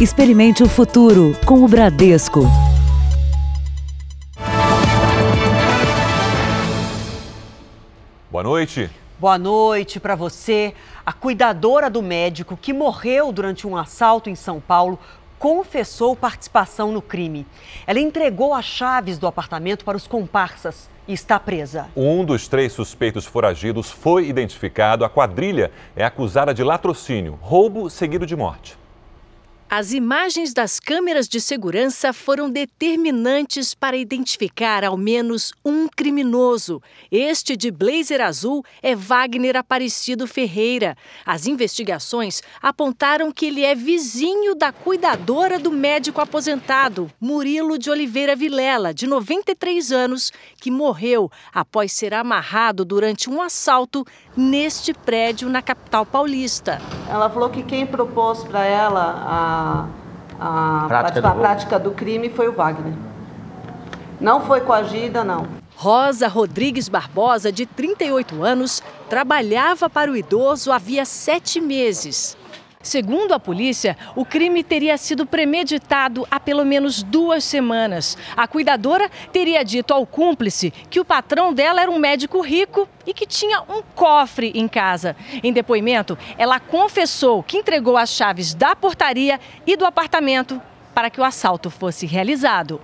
Experimente o futuro com o Bradesco. Boa noite. Boa noite para você. A cuidadora do médico que morreu durante um assalto em São Paulo confessou participação no crime. Ela entregou as chaves do apartamento para os comparsas e está presa. Um dos três suspeitos foragidos foi identificado. A quadrilha é acusada de latrocínio, roubo seguido de morte. As imagens das câmeras de segurança foram determinantes para identificar ao menos um criminoso. Este de blazer azul é Wagner Aparecido Ferreira. As investigações apontaram que ele é vizinho da cuidadora do médico aposentado, Murilo de Oliveira Vilela, de 93 anos, que morreu após ser amarrado durante um assalto neste prédio na capital paulista. Ela falou que quem propôs para ela a a, prática, a, do prática do crime foi o Wagner. Não foi coagida, não. Rosa Rodrigues Barbosa, de 38 anos, trabalhava para o idoso havia sete meses. Segundo a polícia, o crime teria sido premeditado há pelo menos duas semanas. A cuidadora teria dito ao cúmplice que o patrão dela era um médico rico e que tinha um cofre em casa. Em depoimento, ela confessou que entregou as chaves da portaria e do apartamento para que o assalto fosse realizado.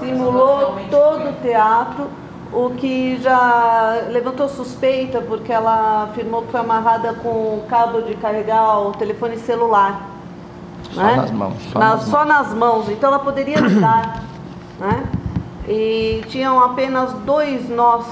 Simulou todo o teatro o que já levantou suspeita porque ela afirmou que foi amarrada com cabo de carregar o telefone celular. Só né? nas mãos. Só, Na, nas, só mãos. nas mãos. Então ela poderia tirar. né? E tinham apenas dois nós,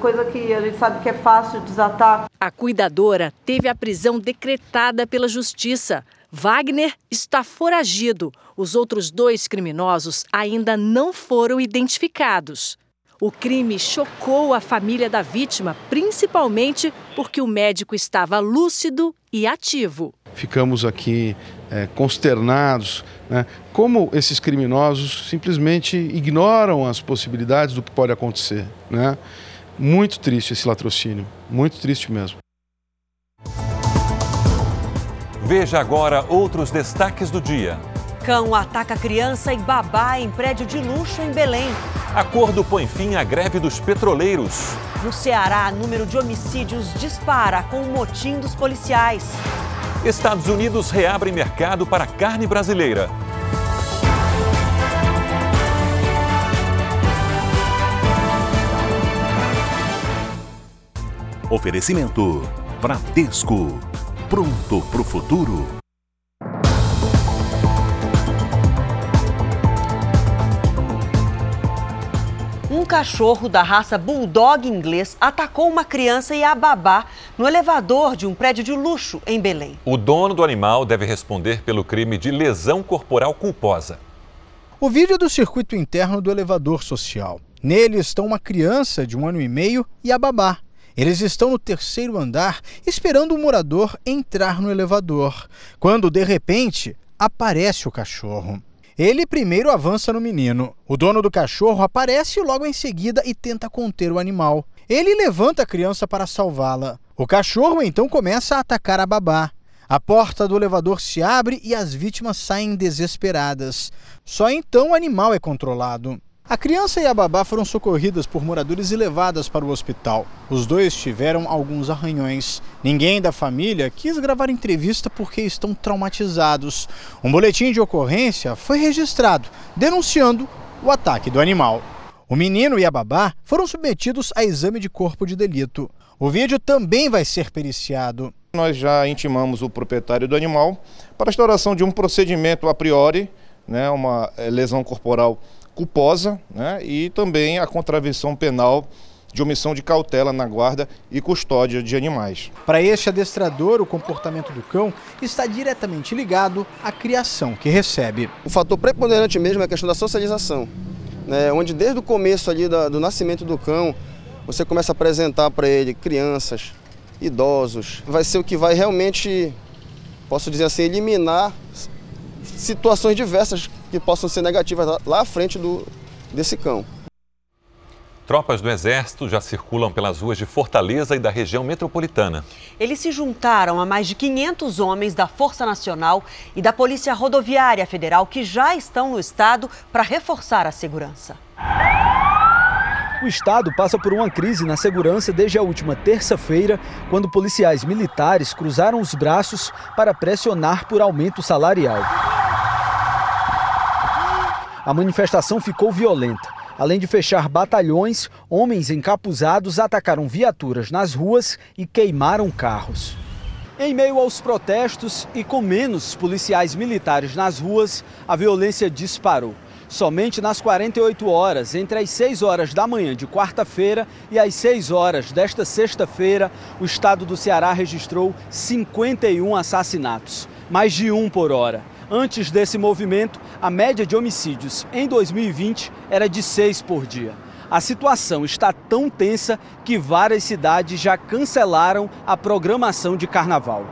coisa que a gente sabe que é fácil desatar. A cuidadora teve a prisão decretada pela justiça. Wagner está foragido. Os outros dois criminosos ainda não foram identificados. O crime chocou a família da vítima, principalmente porque o médico estava lúcido e ativo. Ficamos aqui é, consternados, né? como esses criminosos simplesmente ignoram as possibilidades do que pode acontecer. Né? Muito triste esse latrocínio, muito triste mesmo. Veja agora outros destaques do dia. Cão ataca criança e babá em prédio de luxo em Belém. Acordo põe fim à greve dos petroleiros. No Ceará, número de homicídios dispara com o motim dos policiais. Estados Unidos reabre mercado para carne brasileira. Oferecimento Bradesco. Pronto pro futuro. Cachorro da raça bulldog inglês atacou uma criança e a babá no elevador de um prédio de luxo em Belém. O dono do animal deve responder pelo crime de lesão corporal culposa. O vídeo do circuito interno do elevador social. Nele estão uma criança de um ano e meio e a babá. Eles estão no terceiro andar esperando o morador entrar no elevador, quando de repente aparece o cachorro. Ele primeiro avança no menino. O dono do cachorro aparece logo em seguida e tenta conter o animal. Ele levanta a criança para salvá-la. O cachorro então começa a atacar a babá. A porta do elevador se abre e as vítimas saem desesperadas. Só então o animal é controlado. A criança e a babá foram socorridas por moradores e levadas para o hospital. Os dois tiveram alguns arranhões. Ninguém da família quis gravar entrevista porque estão traumatizados. Um boletim de ocorrência foi registrado, denunciando o ataque do animal. O menino e a babá foram submetidos a exame de corpo de delito. O vídeo também vai ser periciado. Nós já intimamos o proprietário do animal para a instauração de um procedimento a priori, né, uma eh, lesão corporal culposa né, e também a contravenção penal de omissão de cautela na guarda e custódia de animais. Para este adestrador, o comportamento do cão está diretamente ligado à criação que recebe. O fator preponderante mesmo é a questão da socialização, né, onde desde o começo ali do, do nascimento do cão, você começa a apresentar para ele crianças, idosos. Vai ser o que vai realmente, posso dizer assim, eliminar situações diversas que possam ser negativas lá à frente do, desse cão. Tropas do Exército já circulam pelas ruas de Fortaleza e da região metropolitana. Eles se juntaram a mais de 500 homens da Força Nacional e da Polícia Rodoviária Federal que já estão no estado para reforçar a segurança. O estado passa por uma crise na segurança desde a última terça-feira, quando policiais militares cruzaram os braços para pressionar por aumento salarial. A manifestação ficou violenta. Além de fechar batalhões, homens encapuzados atacaram viaturas nas ruas e queimaram carros. Em meio aos protestos e com menos policiais militares nas ruas, a violência disparou. Somente nas 48 horas, entre as 6 horas da manhã de quarta-feira e as 6 horas desta sexta-feira, o estado do Ceará registrou 51 assassinatos, mais de um por hora. Antes desse movimento, a média de homicídios em 2020 era de seis por dia. A situação está tão tensa que várias cidades já cancelaram a programação de carnaval.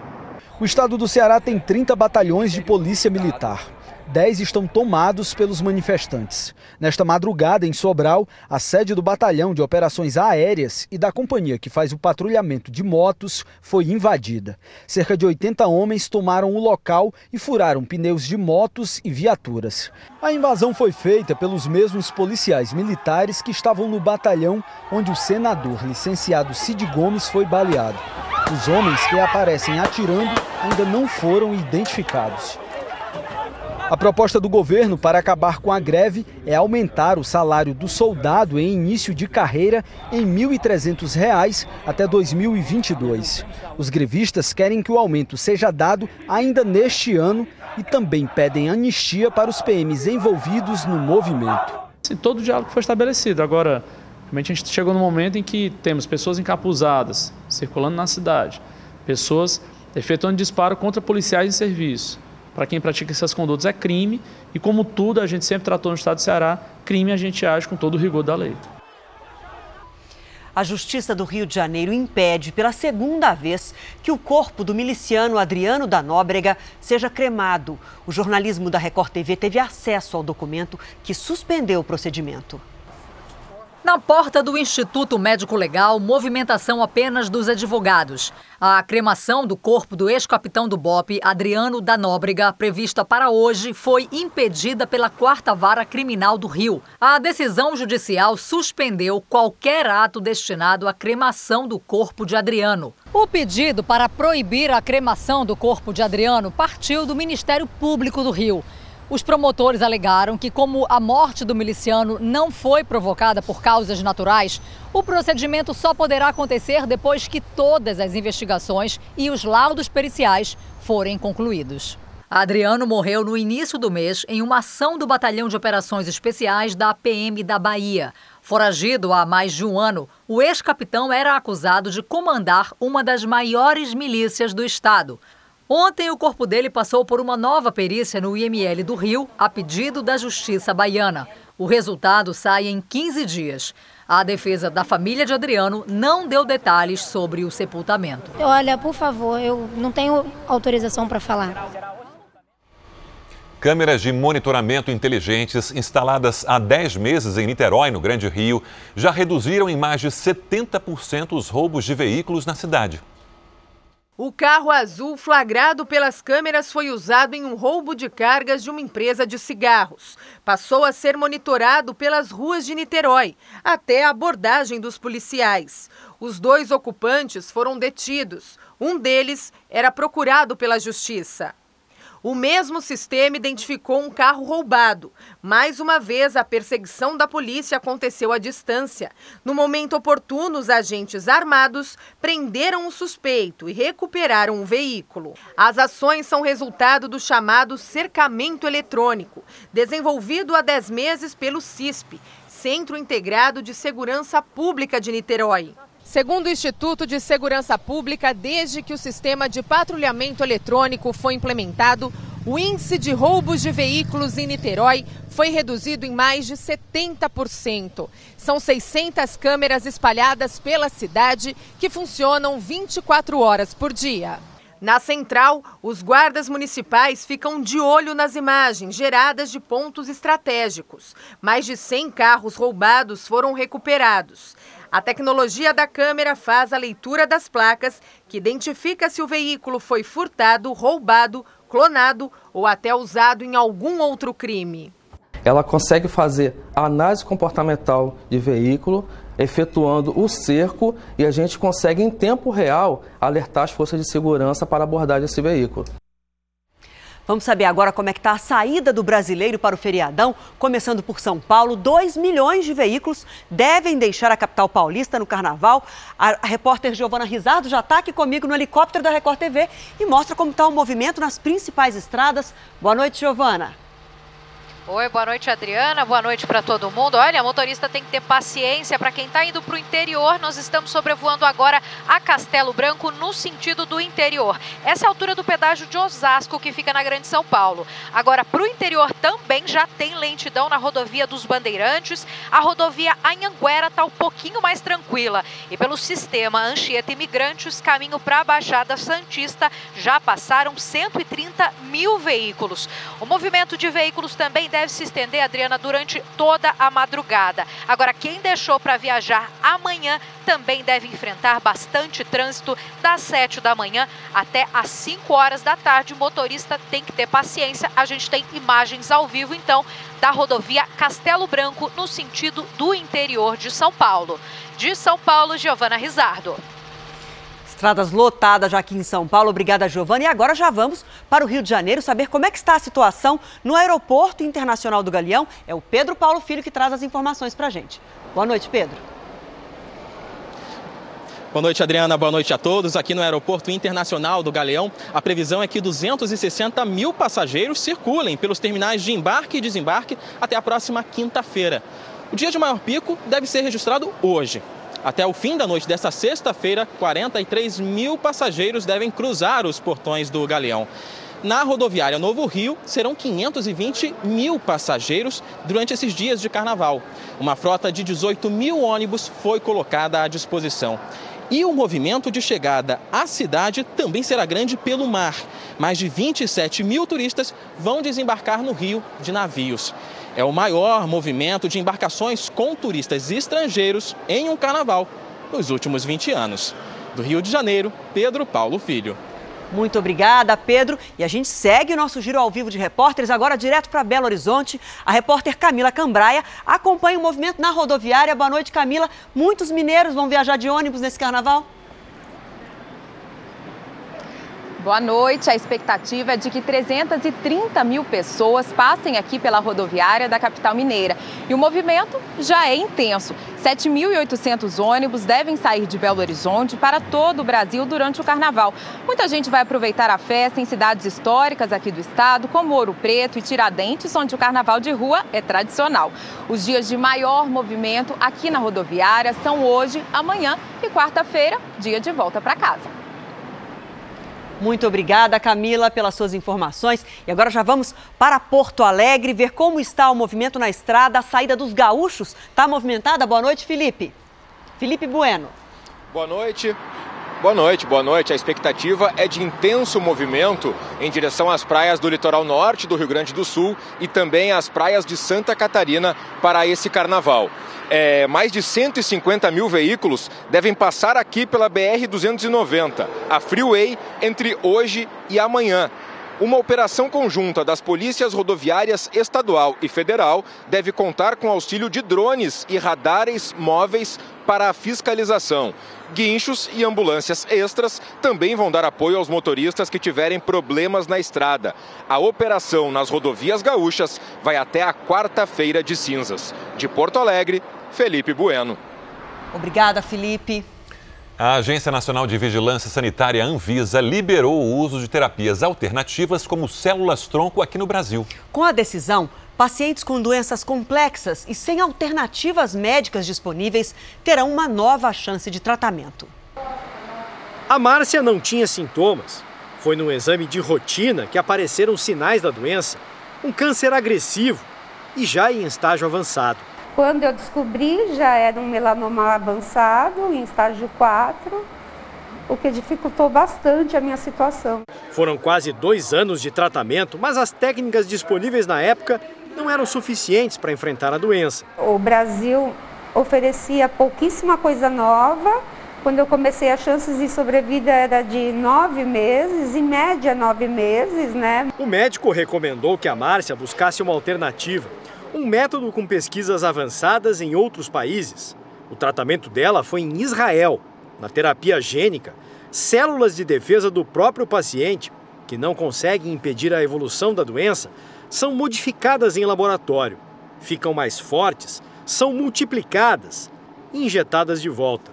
O estado do Ceará tem 30 batalhões de polícia militar. 10 estão tomados pelos manifestantes. Nesta madrugada, em Sobral, a sede do Batalhão de Operações Aéreas e da companhia que faz o patrulhamento de motos foi invadida. Cerca de 80 homens tomaram o local e furaram pneus de motos e viaturas. A invasão foi feita pelos mesmos policiais militares que estavam no batalhão onde o senador licenciado Cid Gomes foi baleado. Os homens que aparecem atirando ainda não foram identificados. A proposta do governo para acabar com a greve é aumentar o salário do soldado em início de carreira em R$ 1.300 até 2022. Os grevistas querem que o aumento seja dado ainda neste ano e também pedem anistia para os PMs envolvidos no movimento. Todo o diálogo foi estabelecido. Agora, realmente a gente chegou no momento em que temos pessoas encapuzadas circulando na cidade, pessoas efetuando disparo contra policiais em serviço para quem pratica essas condutas é crime e, como tudo a gente sempre tratou no estado do Ceará, crime a gente age com todo o rigor da lei. A Justiça do Rio de Janeiro impede pela segunda vez que o corpo do miliciano Adriano da Nóbrega seja cremado. O jornalismo da Record TV teve acesso ao documento que suspendeu o procedimento. Na porta do Instituto Médico Legal, movimentação apenas dos advogados. A cremação do corpo do ex-capitão do BOP, Adriano da Nóbrega, prevista para hoje, foi impedida pela Quarta Vara Criminal do Rio. A decisão judicial suspendeu qualquer ato destinado à cremação do corpo de Adriano. O pedido para proibir a cremação do corpo de Adriano partiu do Ministério Público do Rio. Os promotores alegaram que, como a morte do miliciano não foi provocada por causas naturais, o procedimento só poderá acontecer depois que todas as investigações e os laudos periciais forem concluídos. Adriano morreu no início do mês em uma ação do Batalhão de Operações Especiais da PM da Bahia. Foragido há mais de um ano, o ex-capitão era acusado de comandar uma das maiores milícias do estado. Ontem, o corpo dele passou por uma nova perícia no IML do Rio, a pedido da Justiça Baiana. O resultado sai em 15 dias. A defesa da família de Adriano não deu detalhes sobre o sepultamento. Olha, por favor, eu não tenho autorização para falar. Câmeras de monitoramento inteligentes instaladas há 10 meses em Niterói, no Grande Rio, já reduziram em mais de 70% os roubos de veículos na cidade. O carro azul flagrado pelas câmeras foi usado em um roubo de cargas de uma empresa de cigarros. Passou a ser monitorado pelas ruas de Niterói, até a abordagem dos policiais. Os dois ocupantes foram detidos. Um deles era procurado pela justiça. O mesmo sistema identificou um carro roubado. Mais uma vez, a perseguição da polícia aconteceu à distância. No momento oportuno, os agentes armados prenderam o suspeito e recuperaram o veículo. As ações são resultado do chamado cercamento eletrônico, desenvolvido há 10 meses pelo CISP, Centro Integrado de Segurança Pública de Niterói. Segundo o Instituto de Segurança Pública, desde que o sistema de patrulhamento eletrônico foi implementado, o índice de roubos de veículos em Niterói foi reduzido em mais de 70%. São 600 câmeras espalhadas pela cidade que funcionam 24 horas por dia. Na central, os guardas municipais ficam de olho nas imagens geradas de pontos estratégicos. Mais de 100 carros roubados foram recuperados. A tecnologia da câmera faz a leitura das placas, que identifica se o veículo foi furtado, roubado, clonado ou até usado em algum outro crime. Ela consegue fazer análise comportamental de veículo, efetuando o cerco e a gente consegue em tempo real alertar as forças de segurança para abordar esse veículo. Vamos saber agora como é que está a saída do brasileiro para o feriadão, começando por São Paulo. 2 milhões de veículos devem deixar a capital paulista no carnaval. A repórter Giovana Rizardo já está aqui comigo no helicóptero da Record TV e mostra como está o movimento nas principais estradas. Boa noite, Giovana. Oi, boa noite, Adriana. Boa noite para todo mundo. Olha, motorista tem que ter paciência. Para quem está indo para o interior, nós estamos sobrevoando agora a Castelo Branco no sentido do interior. Essa é a altura do pedágio de Osasco, que fica na Grande São Paulo. Agora, para o interior também já tem lentidão na rodovia dos Bandeirantes. A rodovia Anhanguera está um pouquinho mais tranquila. E pelo sistema Anchieta Imigrantes, caminho para a Baixada Santista, já passaram 130 mil veículos. O movimento de veículos também deve se estender, Adriana, durante toda a madrugada. Agora, quem deixou para viajar amanhã também deve enfrentar bastante trânsito das 7 da manhã até às 5 horas da tarde. O motorista tem que ter paciência. A gente tem imagens ao vivo, então, da rodovia Castelo Branco, no sentido do interior de São Paulo. De São Paulo, Giovana Rizardo. Estradas lotadas já aqui em São Paulo. Obrigada, Giovana. E agora já vamos para o Rio de Janeiro saber como é que está a situação no Aeroporto Internacional do Galeão. É o Pedro Paulo Filho que traz as informações para a gente. Boa noite, Pedro. Boa noite, Adriana. Boa noite a todos. Aqui no Aeroporto Internacional do Galeão, a previsão é que 260 mil passageiros circulem pelos terminais de embarque e desembarque até a próxima quinta-feira. O dia de maior pico deve ser registrado hoje. Até o fim da noite desta sexta-feira, 43 mil passageiros devem cruzar os portões do Galeão. Na rodoviária Novo Rio, serão 520 mil passageiros durante esses dias de carnaval. Uma frota de 18 mil ônibus foi colocada à disposição. E o movimento de chegada à cidade também será grande pelo mar. Mais de 27 mil turistas vão desembarcar no Rio de navios. É o maior movimento de embarcações com turistas estrangeiros em um carnaval nos últimos 20 anos. Do Rio de Janeiro, Pedro Paulo Filho. Muito obrigada, Pedro. E a gente segue o nosso giro ao vivo de repórteres, agora direto para Belo Horizonte. A repórter Camila Cambraia acompanha o movimento na rodoviária. Boa noite, Camila. Muitos mineiros vão viajar de ônibus nesse carnaval? Boa noite. A expectativa é de que 330 mil pessoas passem aqui pela rodoviária da capital mineira. E o movimento já é intenso. 7.800 ônibus devem sair de Belo Horizonte para todo o Brasil durante o carnaval. Muita gente vai aproveitar a festa em cidades históricas aqui do estado, como Ouro Preto e Tiradentes, onde o carnaval de rua é tradicional. Os dias de maior movimento aqui na rodoviária são hoje, amanhã e quarta-feira, dia de volta para casa. Muito obrigada, Camila, pelas suas informações. E agora já vamos para Porto Alegre ver como está o movimento na estrada. A saída dos gaúchos está movimentada. Boa noite, Felipe. Felipe Bueno. Boa noite. Boa noite, boa noite. A expectativa é de intenso movimento em direção às praias do litoral norte do Rio Grande do Sul e também às praias de Santa Catarina para esse carnaval. É, mais de 150 mil veículos devem passar aqui pela BR-290, a Freeway, entre hoje e amanhã. Uma operação conjunta das polícias rodoviárias estadual e federal deve contar com auxílio de drones e radares móveis para a fiscalização. Guinchos e ambulâncias extras também vão dar apoio aos motoristas que tiverem problemas na estrada. A operação nas rodovias gaúchas vai até a quarta-feira de cinzas. De Porto Alegre, Felipe Bueno. Obrigada, Felipe. A Agência Nacional de Vigilância Sanitária Anvisa liberou o uso de terapias alternativas como células-tronco aqui no Brasil. Com a decisão, pacientes com doenças complexas e sem alternativas médicas disponíveis terão uma nova chance de tratamento. A Márcia não tinha sintomas. Foi num exame de rotina que apareceram sinais da doença, um câncer agressivo e já em estágio avançado. Quando eu descobri, já era um melanoma avançado, em estágio 4. o que dificultou bastante a minha situação. Foram quase dois anos de tratamento, mas as técnicas disponíveis na época não eram suficientes para enfrentar a doença. O Brasil oferecia pouquíssima coisa nova. Quando eu comecei, as chances de sobrevida era de nove meses, em média nove meses, né? O médico recomendou que a Márcia buscasse uma alternativa, um método com pesquisas avançadas em outros países. O tratamento dela foi em Israel, na terapia gênica, células de defesa do próprio paciente, que não conseguem impedir a evolução da doença, são modificadas em laboratório, ficam mais fortes, são multiplicadas injetadas de volta.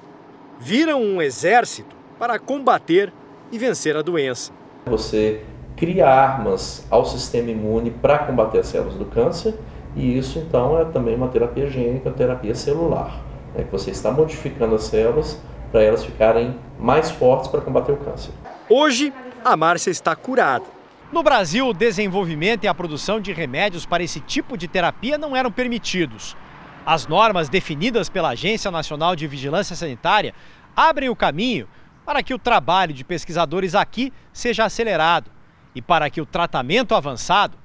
Viram um exército para combater e vencer a doença. Você cria armas ao sistema imune para combater as células do câncer, e isso então é também uma terapia gênica, terapia celular, né, que você está modificando as células para elas ficarem mais fortes para combater o câncer. Hoje, a Márcia está curada. No Brasil, o desenvolvimento e a produção de remédios para esse tipo de terapia não eram permitidos. As normas definidas pela Agência Nacional de Vigilância Sanitária abrem o caminho para que o trabalho de pesquisadores aqui seja acelerado e para que o tratamento avançado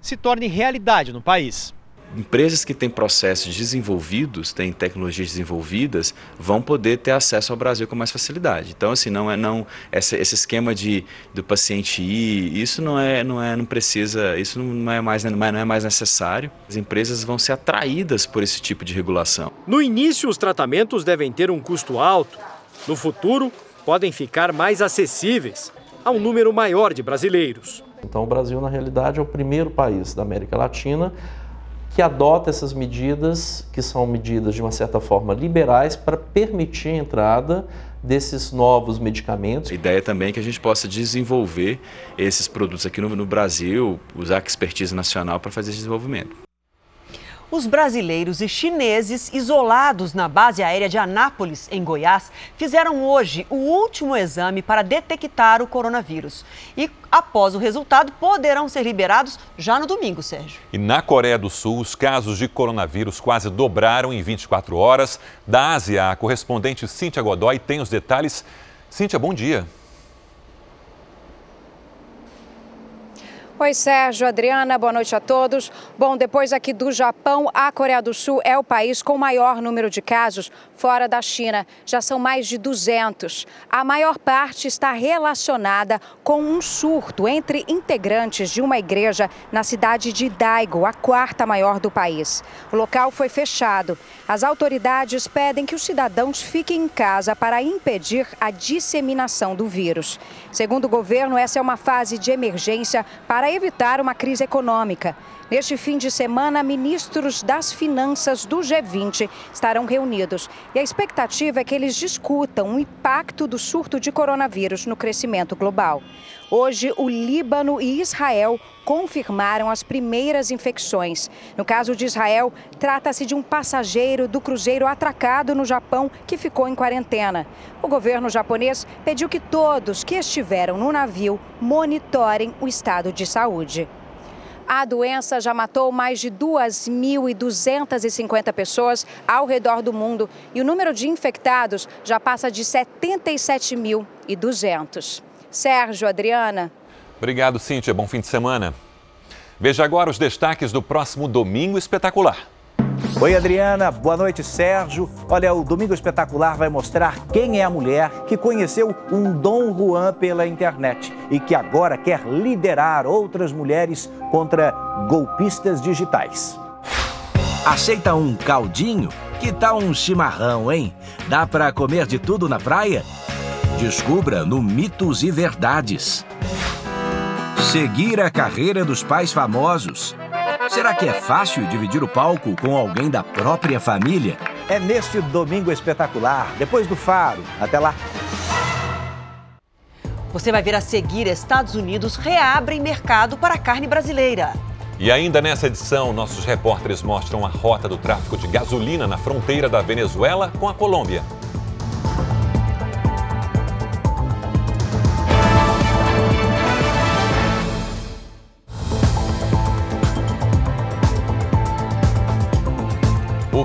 se torne realidade no país empresas que têm processos desenvolvidos, têm tecnologias desenvolvidas, vão poder ter acesso ao Brasil com mais facilidade. Então, assim, não é não esse, esse esquema de do paciente ir, isso não é não é não precisa, isso não é mais não é mais necessário. As empresas vão ser atraídas por esse tipo de regulação. No início, os tratamentos devem ter um custo alto. No futuro, podem ficar mais acessíveis a um número maior de brasileiros. Então, o Brasil, na realidade, é o primeiro país da América Latina que adota essas medidas, que são medidas de uma certa forma liberais, para permitir a entrada desses novos medicamentos. A ideia também é que a gente possa desenvolver esses produtos aqui no, no Brasil, usar a expertise nacional para fazer esse desenvolvimento. Os brasileiros e chineses isolados na base aérea de Anápolis, em Goiás, fizeram hoje o último exame para detectar o coronavírus. E, após o resultado, poderão ser liberados já no domingo, Sérgio. E na Coreia do Sul, os casos de coronavírus quase dobraram em 24 horas. Da Ásia, a correspondente Cíntia Godoy tem os detalhes. Cíntia, bom dia. Oi, Sérgio, Adriana, boa noite a todos. Bom, depois aqui do Japão, a Coreia do Sul é o país com maior número de casos fora da China. Já são mais de 200. A maior parte está relacionada com um surto entre integrantes de uma igreja na cidade de Daegu, a quarta maior do país. O local foi fechado. As autoridades pedem que os cidadãos fiquem em casa para impedir a disseminação do vírus. Segundo o governo, essa é uma fase de emergência para para evitar uma crise econômica. Neste fim de semana, ministros das finanças do G20 estarão reunidos e a expectativa é que eles discutam o impacto do surto de coronavírus no crescimento global. Hoje, o Líbano e Israel confirmaram as primeiras infecções. No caso de Israel, trata-se de um passageiro do cruzeiro atracado no Japão que ficou em quarentena. O governo japonês pediu que todos que estiveram no navio monitorem o estado de saúde. A doença já matou mais de 2.250 pessoas ao redor do mundo e o número de infectados já passa de 77.200. Sérgio, Adriana. Obrigado, Cíntia. Bom fim de semana. Veja agora os destaques do próximo Domingo Espetacular. Oi, Adriana. Boa noite, Sérgio. Olha, o Domingo Espetacular vai mostrar quem é a mulher que conheceu um Dom Juan pela internet e que agora quer liderar outras mulheres contra golpistas digitais. Aceita um caldinho? Que tal um chimarrão, hein? Dá para comer de tudo na praia? Descubra no Mitos e Verdades. Seguir a carreira dos pais famosos Será que é fácil dividir o palco com alguém da própria família? É neste domingo espetacular, depois do Faro. Até lá. Você vai ver a seguir: Estados Unidos reabrem mercado para a carne brasileira. E ainda nessa edição, nossos repórteres mostram a rota do tráfico de gasolina na fronteira da Venezuela com a Colômbia.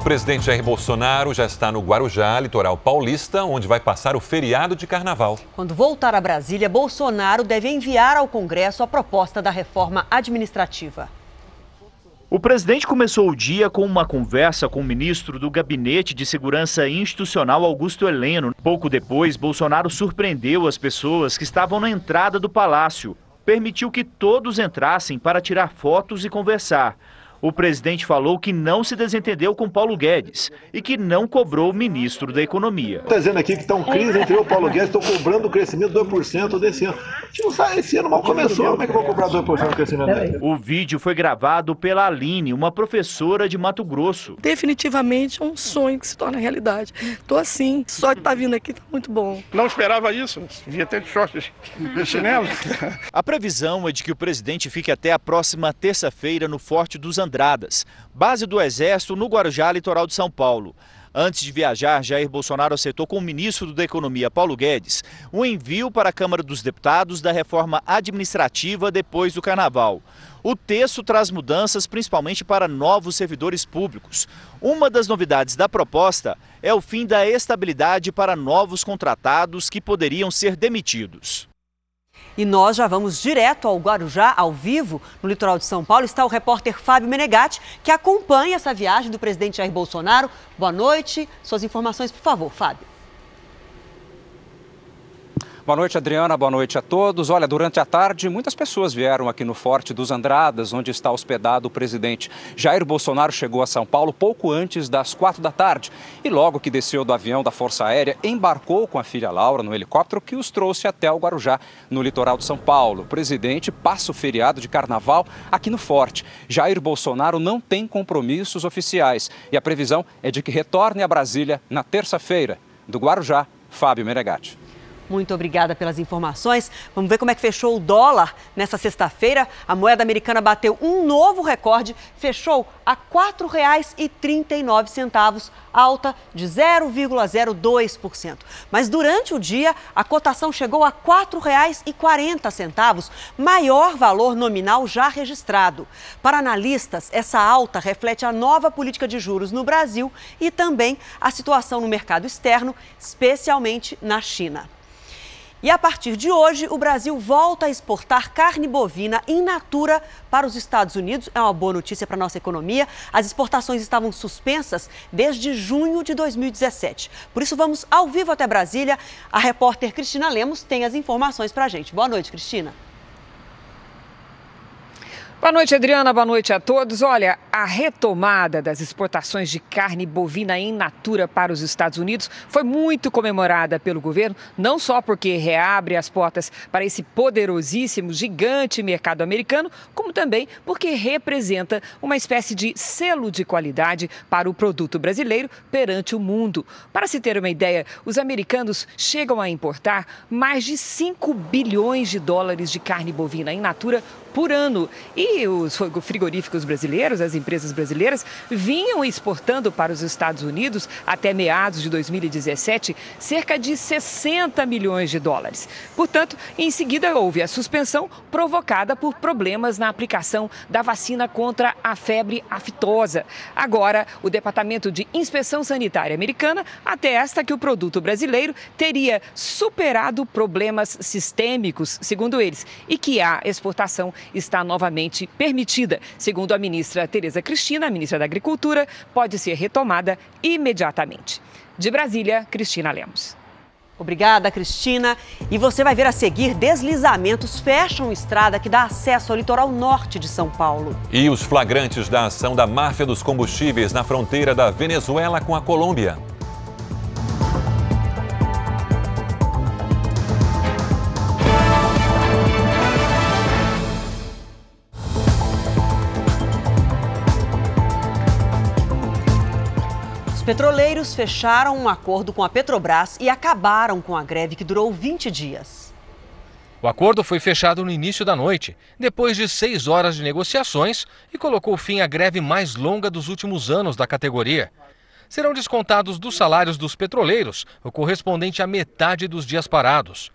Presidente Jair Bolsonaro já está no Guarujá, litoral paulista, onde vai passar o feriado de carnaval. Quando voltar a Brasília, Bolsonaro deve enviar ao Congresso a proposta da reforma administrativa. O presidente começou o dia com uma conversa com o ministro do Gabinete de Segurança Institucional, Augusto Heleno. Pouco depois, Bolsonaro surpreendeu as pessoas que estavam na entrada do palácio. Permitiu que todos entrassem para tirar fotos e conversar o presidente falou que não se desentendeu com Paulo Guedes e que não cobrou o ministro da Economia. Está dizendo aqui que estão crise entre o Paulo Guedes, estão cobrando o crescimento de 2% desse ano. Gente não sabe, esse ano mal começou, como é que eu vou cobrar 2% do crescimento O vídeo foi gravado pela Aline, uma professora de Mato Grosso. Definitivamente é um sonho que se torna realidade. Estou assim, só de estar tá vindo aqui está muito bom. Não esperava isso, devia ter de shorts de chinelo. A previsão é de que o presidente fique até a próxima terça-feira no Forte dos Andradas, base do Exército no Guarujá, litoral de São Paulo. Antes de viajar, Jair Bolsonaro aceitou com o ministro da Economia, Paulo Guedes, o envio para a Câmara dos Deputados da reforma administrativa depois do Carnaval. O texto traz mudanças principalmente para novos servidores públicos. Uma das novidades da proposta é o fim da estabilidade para novos contratados que poderiam ser demitidos. E nós já vamos direto ao Guarujá, ao vivo, no litoral de São Paulo. Está o repórter Fábio Menegatti, que acompanha essa viagem do presidente Jair Bolsonaro. Boa noite. Suas informações, por favor, Fábio. Boa noite, Adriana. Boa noite a todos. Olha, durante a tarde, muitas pessoas vieram aqui no Forte dos Andradas, onde está hospedado o presidente. Jair Bolsonaro chegou a São Paulo pouco antes das quatro da tarde e, logo que desceu do avião da Força Aérea, embarcou com a filha Laura no helicóptero que os trouxe até o Guarujá, no litoral de São Paulo. O presidente passa o feriado de carnaval aqui no Forte. Jair Bolsonaro não tem compromissos oficiais e a previsão é de que retorne a Brasília na terça-feira. Do Guarujá, Fábio Meregatti. Muito obrigada pelas informações. Vamos ver como é que fechou o dólar nessa sexta-feira. A moeda americana bateu um novo recorde, fechou a R$ 4,39, alta de 0,02%. Mas durante o dia, a cotação chegou a R$ 4,40, maior valor nominal já registrado. Para analistas, essa alta reflete a nova política de juros no Brasil e também a situação no mercado externo, especialmente na China. E a partir de hoje, o Brasil volta a exportar carne bovina in natura para os Estados Unidos. É uma boa notícia para a nossa economia. As exportações estavam suspensas desde junho de 2017. Por isso, vamos ao vivo até Brasília. A repórter Cristina Lemos tem as informações para a gente. Boa noite, Cristina. Boa noite, Adriana. Boa noite a todos. Olha, a retomada das exportações de carne bovina em natura para os Estados Unidos foi muito comemorada pelo governo, não só porque reabre as portas para esse poderosíssimo, gigante mercado americano, como também porque representa uma espécie de selo de qualidade para o produto brasileiro perante o mundo. Para se ter uma ideia, os americanos chegam a importar mais de 5 bilhões de dólares de carne bovina em natura por ano. E os frigoríficos brasileiros, as empresas brasileiras, vinham exportando para os Estados Unidos até meados de 2017 cerca de 60 milhões de dólares. Portanto, em seguida houve a suspensão provocada por problemas na aplicação da vacina contra a febre aftosa. Agora, o Departamento de Inspeção Sanitária Americana atesta que o produto brasileiro teria superado problemas sistêmicos, segundo eles, e que a exportação está novamente permitida. Segundo a ministra Tereza Cristina, a ministra da Agricultura, pode ser retomada imediatamente. De Brasília, Cristina Lemos. Obrigada, Cristina. E você vai ver a seguir: deslizamentos fecham estrada que dá acesso ao litoral norte de São Paulo. E os flagrantes da ação da máfia dos combustíveis na fronteira da Venezuela com a Colômbia. Petroleiros fecharam um acordo com a Petrobras e acabaram com a greve que durou 20 dias. O acordo foi fechado no início da noite, depois de seis horas de negociações, e colocou fim à greve mais longa dos últimos anos da categoria. Serão descontados dos salários dos petroleiros o correspondente à metade dos dias parados.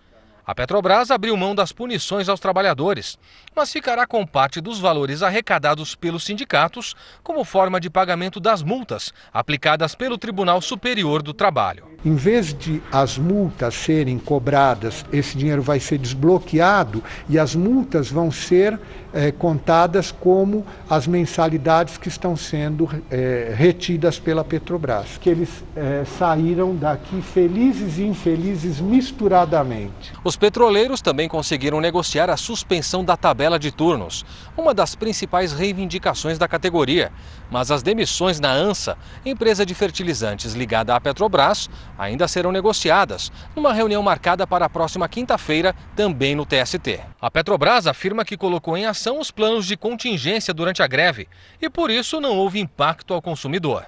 A Petrobras abriu mão das punições aos trabalhadores, mas ficará com parte dos valores arrecadados pelos sindicatos como forma de pagamento das multas aplicadas pelo Tribunal Superior do Trabalho. Em vez de as multas serem cobradas, esse dinheiro vai ser desbloqueado e as multas vão ser é, contadas como as mensalidades que estão sendo é, retidas pela Petrobras. Que eles é, saíram daqui felizes e infelizes misturadamente. Os petroleiros também conseguiram negociar a suspensão da tabela de turnos, uma das principais reivindicações da categoria. Mas as demissões na ANSA, empresa de fertilizantes ligada à Petrobras, ainda serão negociadas, numa reunião marcada para a próxima quinta-feira, também no TST. A Petrobras afirma que colocou em os planos de contingência durante a greve e, por isso, não houve impacto ao consumidor.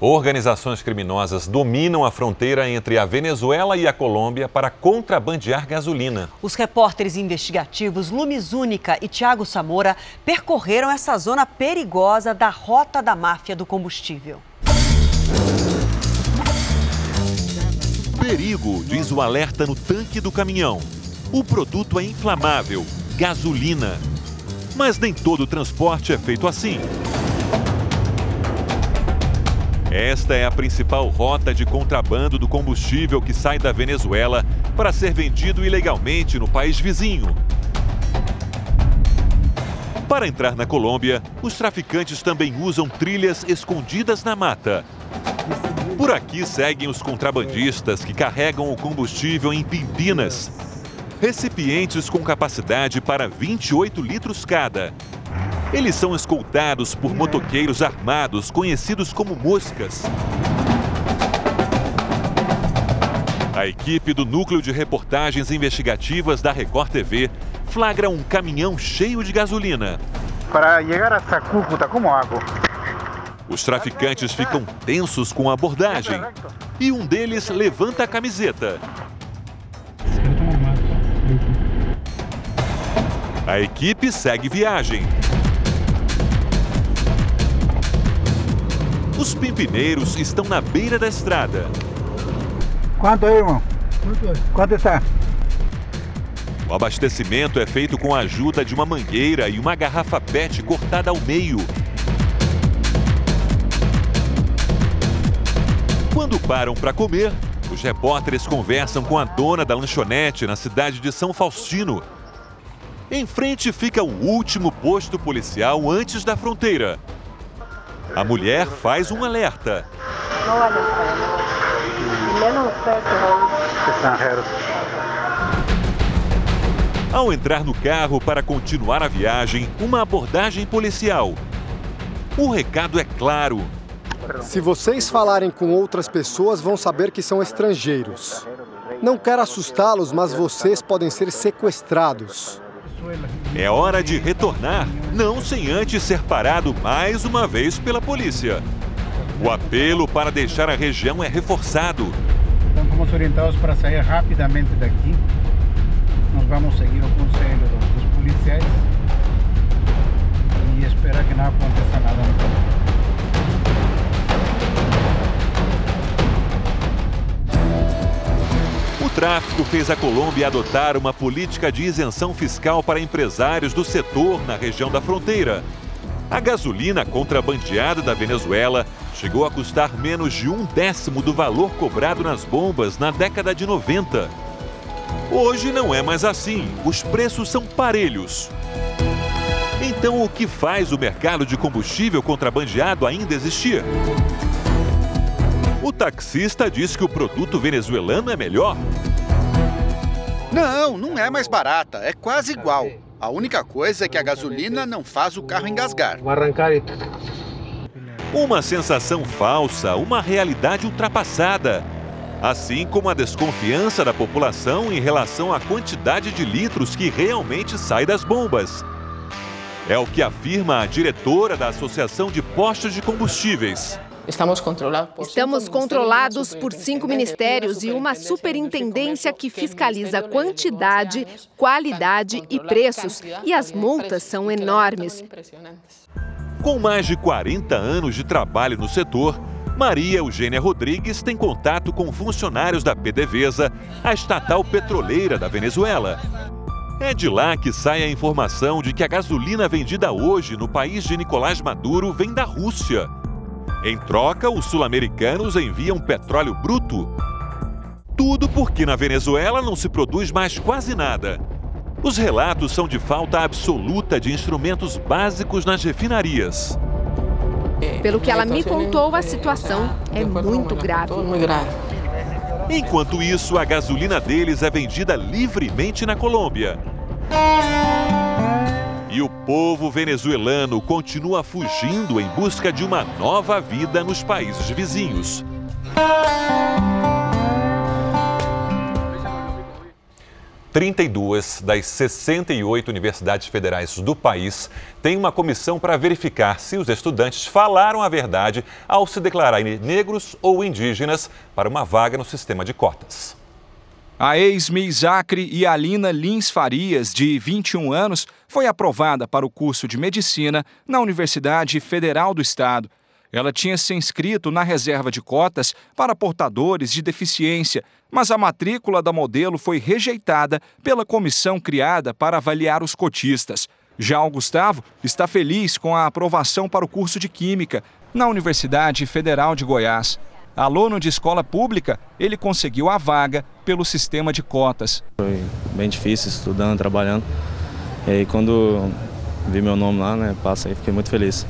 Organizações criminosas dominam a fronteira entre a Venezuela e a Colômbia para contrabandear gasolina. Os repórteres investigativos Lumes Única e Tiago Samora percorreram essa zona perigosa da rota da máfia do combustível. Perigo, diz o alerta no tanque do caminhão. O produto é inflamável, gasolina. Mas nem todo transporte é feito assim. Esta é a principal rota de contrabando do combustível que sai da Venezuela para ser vendido ilegalmente no país vizinho. Para entrar na Colômbia, os traficantes também usam trilhas escondidas na mata. Por aqui seguem os contrabandistas que carregam o combustível em pimpinas. Recipientes com capacidade para 28 litros cada. Eles são escoltados por motoqueiros armados conhecidos como moscas. A equipe do Núcleo de Reportagens Investigativas da Record TV flagra um caminhão cheio de gasolina. Para chegar a Cúcuta, como hago? Os traficantes ficam tensos com a abordagem e um deles levanta a camiseta. A equipe segue viagem. Os pimpineiros estão na beira da estrada. Quanto aí, irmão? Quanto está? O abastecimento é feito com a ajuda de uma mangueira e uma garrafa PET cortada ao meio. Quando param para comer, os repórteres conversam com a dona da lanchonete na cidade de São Faustino. Em frente fica o último posto policial antes da fronteira. A mulher faz um alerta. Ao entrar no carro para continuar a viagem, uma abordagem policial. O recado é claro. Se vocês falarem com outras pessoas, vão saber que são estrangeiros. Não quero assustá-los, mas vocês podem ser sequestrados. É hora de retornar, não sem antes ser parado mais uma vez pela polícia. O apelo para deixar a região é reforçado. Então, fomos orientados para sair rapidamente daqui. Nós vamos seguir o conselho dos policiais e esperar que não aconteça nada no caminho. Tráfico fez a Colômbia adotar uma política de isenção fiscal para empresários do setor na região da fronteira. A gasolina contrabandeada da Venezuela chegou a custar menos de um décimo do valor cobrado nas bombas na década de 90. Hoje não é mais assim, os preços são parelhos. Então, o que faz o mercado de combustível contrabandeado ainda existir? O taxista diz que o produto venezuelano é melhor. Não, não é mais barata, é quase igual. A única coisa é que a gasolina não faz o carro engasgar. Uma sensação falsa, uma realidade ultrapassada. Assim como a desconfiança da população em relação à quantidade de litros que realmente sai das bombas. É o que afirma a diretora da Associação de Postos de Combustíveis. Estamos controlados, Estamos controlados por cinco ministérios e uma superintendência que fiscaliza quantidade, qualidade e preços. E as multas são enormes. Com mais de 40 anos de trabalho no setor, Maria Eugênia Rodrigues tem contato com funcionários da PDVSA, a estatal petroleira da Venezuela. É de lá que sai a informação de que a gasolina vendida hoje no país de Nicolás Maduro vem da Rússia. Em troca, os sul-americanos enviam petróleo bruto. Tudo porque na Venezuela não se produz mais quase nada. Os relatos são de falta absoluta de instrumentos básicos nas refinarias. Pelo que ela me contou, a situação é muito grave. Enquanto isso, a gasolina deles é vendida livremente na Colômbia. E o povo venezuelano continua fugindo em busca de uma nova vida nos países vizinhos. 32 das 68 universidades federais do país têm uma comissão para verificar se os estudantes falaram a verdade ao se declararem negros ou indígenas para uma vaga no sistema de cotas. A ex-Miss Acre e Alina Lins Farias, de 21 anos, foi aprovada para o curso de medicina na Universidade Federal do Estado. Ela tinha se inscrito na reserva de cotas para portadores de deficiência, mas a matrícula da modelo foi rejeitada pela comissão criada para avaliar os cotistas. Já o Gustavo está feliz com a aprovação para o curso de Química na Universidade Federal de Goiás. Aluno de escola pública, ele conseguiu a vaga pelo sistema de cotas. Foi bem difícil estudando, trabalhando. E aí quando vi meu nome lá, né, passa aí, fiquei muito feliz.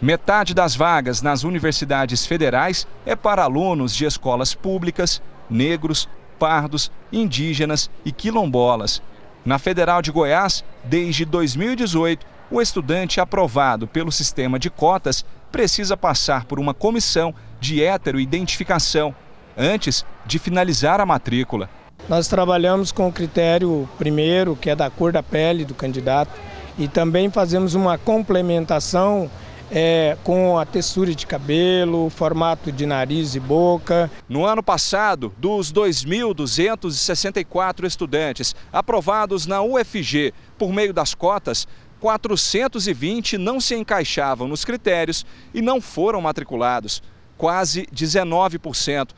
Metade das vagas nas universidades federais é para alunos de escolas públicas, negros, pardos, indígenas e quilombolas. Na Federal de Goiás, desde 2018, o estudante aprovado pelo sistema de cotas precisa passar por uma comissão de heteroidentificação antes de finalizar a matrícula. Nós trabalhamos com o critério primeiro, que é da cor da pele do candidato, e também fazemos uma complementação é, com a textura de cabelo, formato de nariz e boca. No ano passado, dos 2.264 estudantes aprovados na UFG por meio das cotas, 420 não se encaixavam nos critérios e não foram matriculados, quase 19%.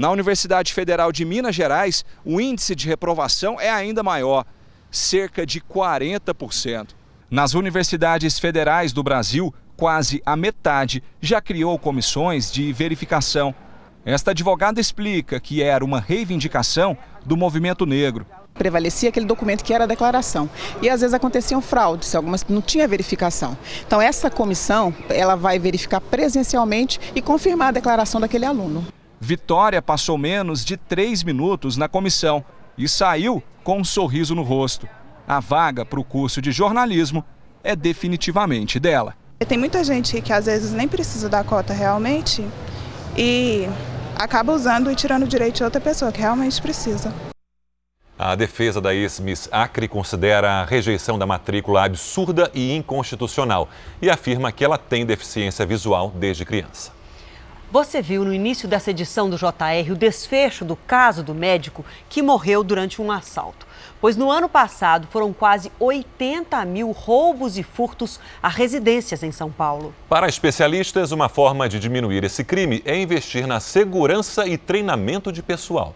Na Universidade Federal de Minas Gerais, o índice de reprovação é ainda maior, cerca de 40%. Nas universidades federais do Brasil, quase a metade já criou comissões de verificação. Esta advogada explica que era uma reivindicação do movimento negro. Prevalecia aquele documento que era a declaração. E às vezes aconteciam fraudes, algumas não tinha verificação. Então essa comissão, ela vai verificar presencialmente e confirmar a declaração daquele aluno. Vitória passou menos de três minutos na comissão e saiu com um sorriso no rosto. A vaga para o curso de jornalismo é definitivamente dela. Tem muita gente que às vezes nem precisa da cota realmente e acaba usando e tirando o direito de outra pessoa que realmente precisa. A defesa da ex-Miss Acre considera a rejeição da matrícula absurda e inconstitucional e afirma que ela tem deficiência visual desde criança. Você viu no início dessa edição do JR o desfecho do caso do médico que morreu durante um assalto pois no ano passado foram quase 80 mil roubos e furtos a residências em São Paulo. Para especialistas, uma forma de diminuir esse crime é investir na segurança e treinamento de pessoal.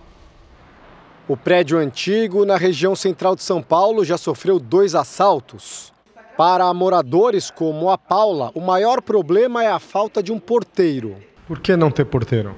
O prédio antigo, na região central de São Paulo, já sofreu dois assaltos. Para moradores como a Paula, o maior problema é a falta de um porteiro. Por que não ter porteiro?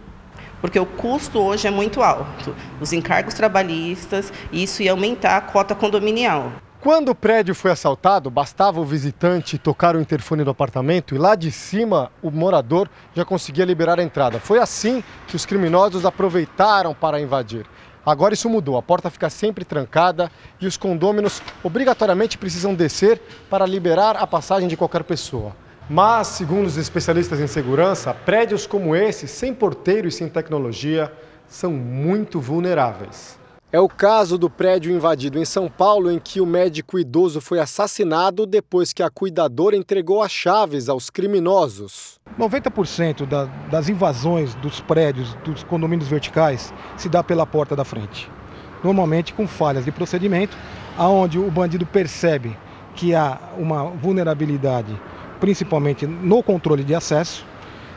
porque o custo hoje é muito alto. Os encargos trabalhistas, isso ia aumentar a cota condominial. Quando o prédio foi assaltado, bastava o visitante tocar o interfone do apartamento e lá de cima o morador já conseguia liberar a entrada. Foi assim que os criminosos aproveitaram para invadir. Agora isso mudou, a porta fica sempre trancada e os condôminos obrigatoriamente precisam descer para liberar a passagem de qualquer pessoa. Mas, segundo os especialistas em segurança, prédios como esse, sem porteiro e sem tecnologia, são muito vulneráveis. É o caso do prédio invadido em São Paulo, em que o médico idoso foi assassinado depois que a cuidadora entregou as chaves aos criminosos. 90% da, das invasões dos prédios, dos condomínios verticais, se dá pela porta da frente. Normalmente com falhas de procedimento, aonde o bandido percebe que há uma vulnerabilidade principalmente no controle de acesso,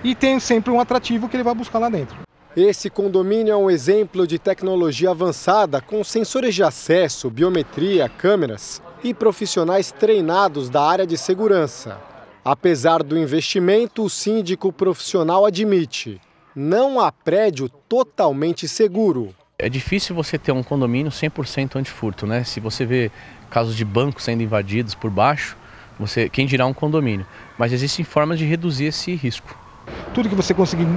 e tem sempre um atrativo que ele vai buscar lá dentro. Esse condomínio é um exemplo de tecnologia avançada com sensores de acesso, biometria, câmeras e profissionais treinados da área de segurança. Apesar do investimento, o síndico profissional admite: não há prédio totalmente seguro. É difícil você ter um condomínio 100% antifurto, né? Se você vê casos de bancos sendo invadidos por baixo, você, quem dirá um condomínio. Mas existem formas de reduzir esse risco. Tudo que você conseguir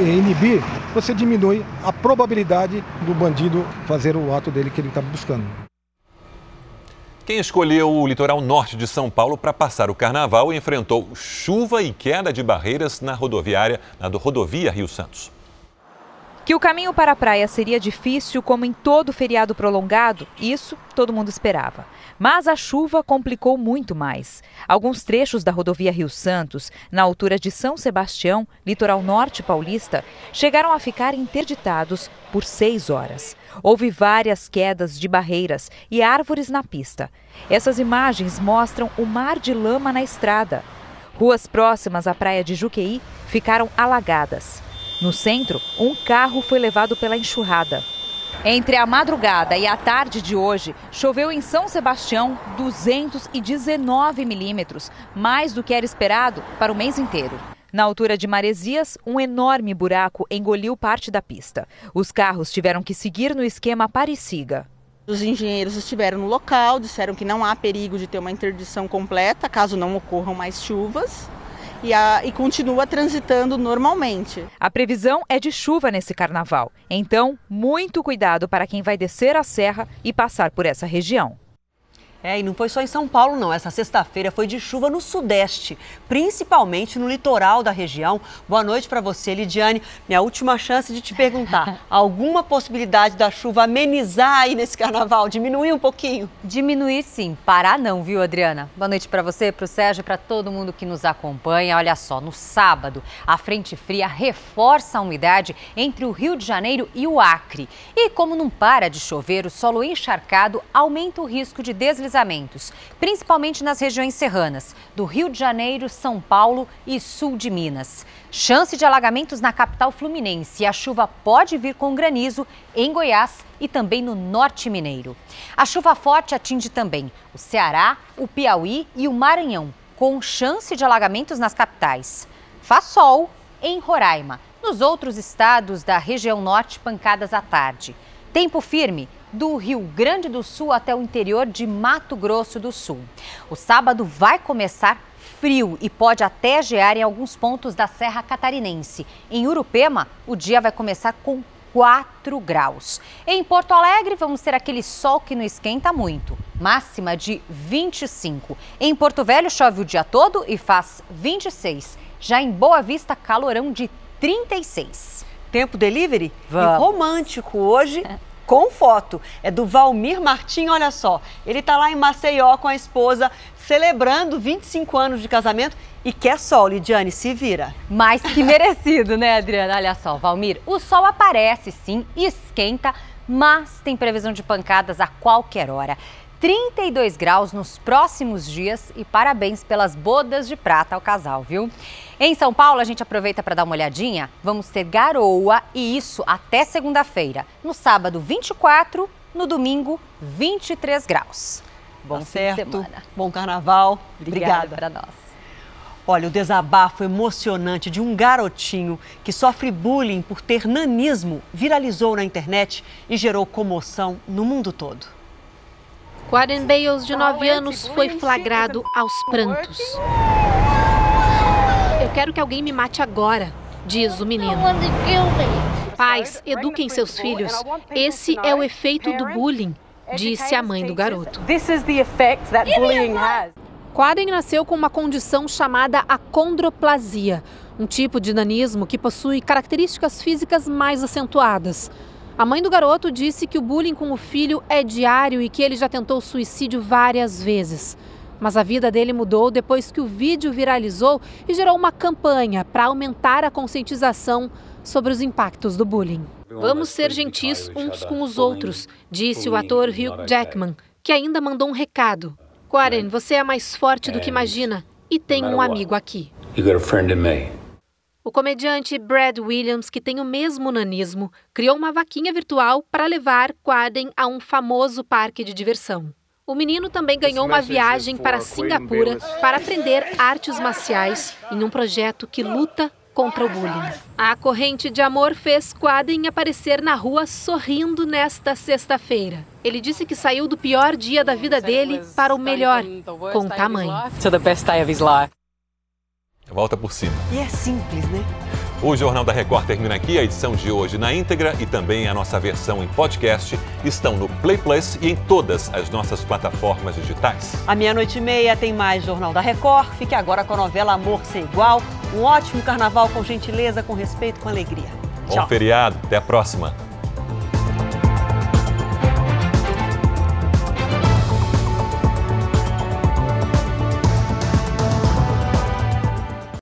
inibir, você diminui a probabilidade do bandido fazer o ato dele que ele está buscando. Quem escolheu o litoral norte de São Paulo para passar o carnaval enfrentou chuva e queda de barreiras na rodoviária, na rodovia Rio Santos. Que o caminho para a praia seria difícil, como em todo feriado prolongado, isso todo mundo esperava. Mas a chuva complicou muito mais. Alguns trechos da rodovia Rio Santos, na altura de São Sebastião, litoral norte paulista, chegaram a ficar interditados por seis horas. Houve várias quedas de barreiras e árvores na pista. Essas imagens mostram o mar de lama na estrada. Ruas próximas à praia de Juqueí ficaram alagadas. No centro, um carro foi levado pela enxurrada. Entre a madrugada e a tarde de hoje, choveu em São Sebastião 219 milímetros, mais do que era esperado para o mês inteiro. Na altura de Maresias, um enorme buraco engoliu parte da pista. Os carros tiveram que seguir no esquema Parisiga. Os engenheiros estiveram no local, disseram que não há perigo de ter uma interdição completa caso não ocorram mais chuvas e, a, e continua transitando normalmente. A previsão é de chuva nesse carnaval, então muito cuidado para quem vai descer a serra e passar por essa região. É, e não foi só em São Paulo, não. Essa sexta-feira foi de chuva no Sudeste, principalmente no litoral da região. Boa noite para você, Lidiane. Minha última chance de te perguntar: alguma possibilidade da chuva amenizar aí nesse carnaval? Diminuir um pouquinho? Diminuir sim, parar não, viu, Adriana? Boa noite para você, para o Sérgio e para todo mundo que nos acompanha. Olha só, no sábado, a frente fria reforça a umidade entre o Rio de Janeiro e o Acre. E como não para de chover, o solo encharcado aumenta o risco de deslizamento deslizamentos, principalmente nas regiões serranas do Rio de Janeiro, São Paulo e sul de Minas. Chance de alagamentos na capital fluminense a chuva pode vir com granizo em Goiás e também no norte mineiro. A chuva forte atinge também o Ceará, o Piauí e o Maranhão, com chance de alagamentos nas capitais. Faz sol em Roraima. Nos outros estados da região norte, pancadas à tarde. Tempo firme do Rio Grande do Sul até o interior de Mato Grosso do Sul. O sábado vai começar frio e pode até gear em alguns pontos da Serra Catarinense. Em Urupema, o dia vai começar com 4 graus. Em Porto Alegre, vamos ter aquele sol que não esquenta muito, máxima de 25. Em Porto Velho, chove o dia todo e faz 26. Já em Boa Vista, calorão de 36. Tempo delivery? Vamos. E romântico hoje com foto. É do Valmir Martim, olha só. Ele está lá em Maceió com a esposa, celebrando 25 anos de casamento e quer sol, Lidiane, se vira. Mais que merecido, né, Adriana? Olha só, Valmir, o sol aparece sim, esquenta, mas tem previsão de pancadas a qualquer hora. 32 graus nos próximos dias e parabéns pelas bodas de prata ao casal, viu? Em São Paulo, a gente aproveita para dar uma olhadinha. Vamos ter garoa e isso até segunda-feira. No sábado, 24, no domingo, 23 graus. Bom tá certo. Bom carnaval. Obrigada para nós. Olha, o desabafo emocionante de um garotinho que sofre bullying por ter nanismo viralizou na internet e gerou comoção no mundo todo. Quaren Bales, de 9 anos, foi flagrado aos prantos. Quero que alguém me mate agora, diz o menino. Pais, eduquem seus filhos. Esse é o efeito do bullying, disse a mãe do garoto. Quaden nasceu com uma condição chamada acondroplasia, um tipo de nanismo que possui características físicas mais acentuadas. A mãe do garoto disse que o bullying com o filho é diário e que ele já tentou suicídio várias vezes. Mas a vida dele mudou depois que o vídeo viralizou e gerou uma campanha para aumentar a conscientização sobre os impactos do bullying. Vamos ser gentis uns com os outros, disse o ator Hugh Jackman, que ainda mandou um recado. Quaren, você é mais forte do que imagina e tem um amigo aqui. O comediante Brad Williams, que tem o mesmo nanismo, criou uma vaquinha virtual para levar Quaden a um famoso parque de diversão. O menino também ganhou uma viagem para Singapura para aprender artes marciais em um projeto que luta contra o bullying. A corrente de amor fez Quaden aparecer na rua sorrindo nesta sexta-feira. Ele disse que saiu do pior dia da vida dele para o melhor, com tamanho. Volta por cima. E é simples, né? O Jornal da Record termina aqui. A edição de hoje na íntegra e também a nossa versão em podcast estão no Play Plus e em todas as nossas plataformas digitais. À meia-noite e meia tem mais Jornal da Record. Fique agora com a novela Amor Sem Igual. Um ótimo carnaval com gentileza, com respeito, com alegria. Bom feriado. Até a próxima.